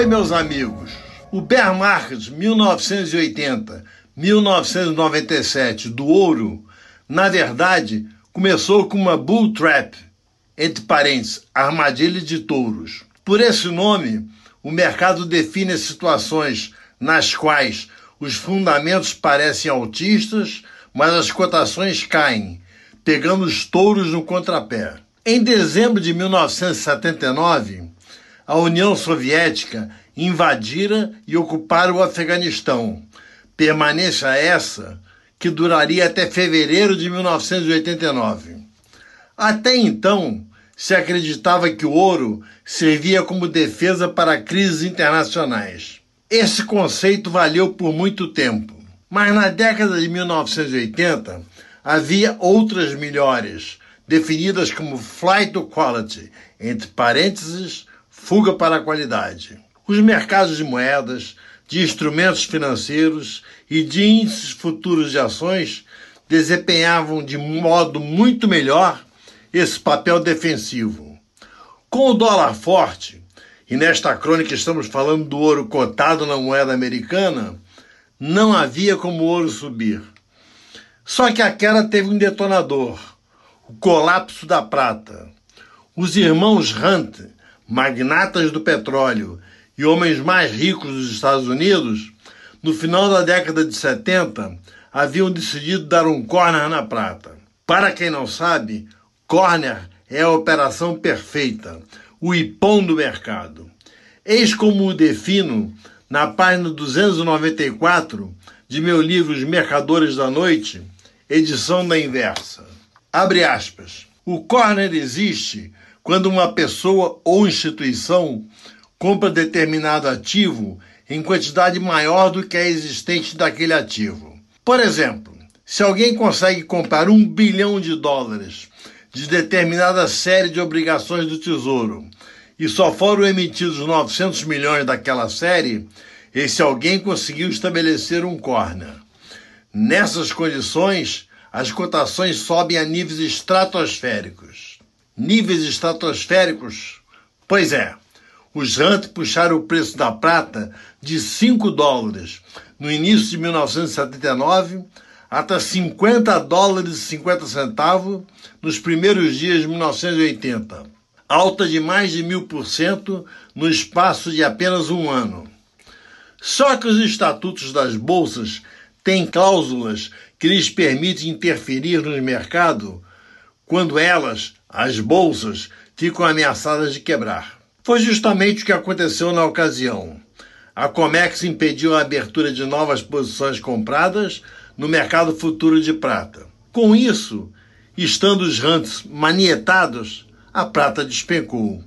Oi, meus amigos. O bear market 1980-1997 do ouro, na verdade, começou com uma bull trap, entre parênteses, armadilha de touros. Por esse nome, o mercado define as situações nas quais os fundamentos parecem altistas, mas as cotações caem, pegando os touros no contrapé. Em dezembro de 1979, a União Soviética invadira e ocupara o Afeganistão. Permanência essa que duraria até fevereiro de 1989. Até então, se acreditava que o ouro servia como defesa para crises internacionais. Esse conceito valeu por muito tempo, mas na década de 1980 havia outras melhores, definidas como flight to quality, entre parênteses, fuga para a qualidade. Os mercados de moedas, de instrumentos financeiros e de índices futuros de ações desempenhavam de modo muito melhor esse papel defensivo. Com o dólar forte, e nesta crônica estamos falando do ouro cotado na moeda americana, não havia como o ouro subir. Só que a queda teve um detonador: o colapso da prata. Os irmãos Hunt, magnatas do petróleo e homens mais ricos dos Estados Unidos, no final da década de 70, haviam decidido dar um corner na prata. Para quem não sabe, corner é a operação perfeita, o ipom do mercado. Eis como o defino na página 294 de meu livro Os Mercadores da Noite, edição da inversa. Abre aspas. O corner existe quando uma pessoa ou instituição compra determinado ativo em quantidade maior do que a existente daquele ativo. Por exemplo, se alguém consegue comprar um bilhão de dólares de determinada série de obrigações do Tesouro e só foram emitidos 900 milhões daquela série, esse alguém conseguiu estabelecer um corner. Nessas condições, as cotações sobem a níveis estratosféricos. Níveis estratosféricos? Pois é, os Hunt puxaram o preço da prata de 5 dólares no início de 1979 até 50 dólares e 50 centavos nos primeiros dias de 1980, alta de mais de mil por cento no espaço de apenas um ano. Só que os estatutos das bolsas têm cláusulas que lhes permitem interferir no mercado quando elas, as bolsas, ficam ameaçadas de quebrar. Foi justamente o que aconteceu na ocasião. A Comex impediu a abertura de novas posições compradas no mercado futuro de prata. Com isso, estando os rantes manietados, a prata despencou.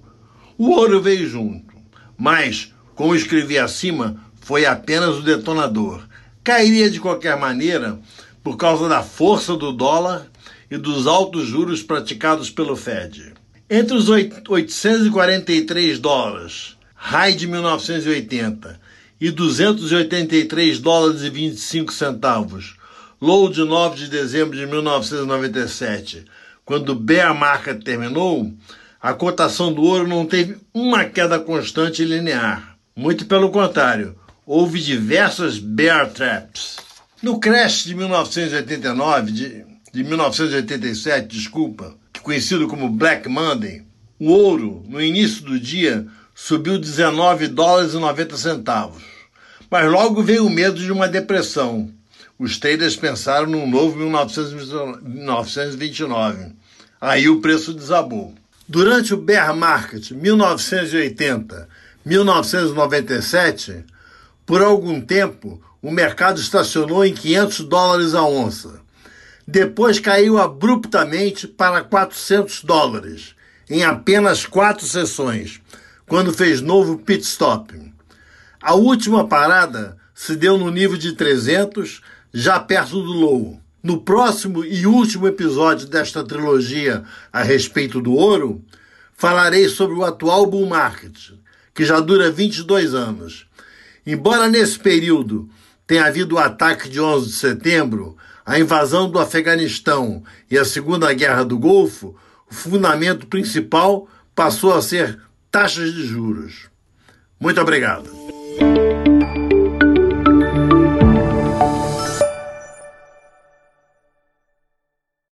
O ouro veio junto, mas, como escrevi acima, foi apenas o detonador. Cairia de qualquer maneira por causa da força do dólar e dos altos juros praticados pelo Fed. Entre os 843 dólares, high de 1980, e 283 dólares e 25 centavos, low de 9 de dezembro de 1997, quando bear market terminou, a cotação do ouro não teve uma queda constante e linear. Muito pelo contrário, houve diversas bear traps. No crash de 1989, de, de 1987, desculpa, conhecido como Black Monday, o ouro, no início do dia, subiu 19 dólares e 90 centavos. Mas logo veio o medo de uma depressão. Os traders pensaram num novo 1929. Aí o preço desabou. Durante o bear market 1980-1997, por algum tempo, o mercado estacionou em 500 dólares a onça. Depois caiu abruptamente para 400 dólares em apenas quatro sessões, quando fez novo pit stop. A última parada se deu no nível de 300, já perto do low. No próximo e último episódio desta trilogia a respeito do ouro, falarei sobre o atual bull market, que já dura 22 anos. Embora nesse período tenha havido o ataque de 11 de setembro, a invasão do Afeganistão e a Segunda Guerra do Golfo, o fundamento principal passou a ser taxas de juros. Muito obrigado.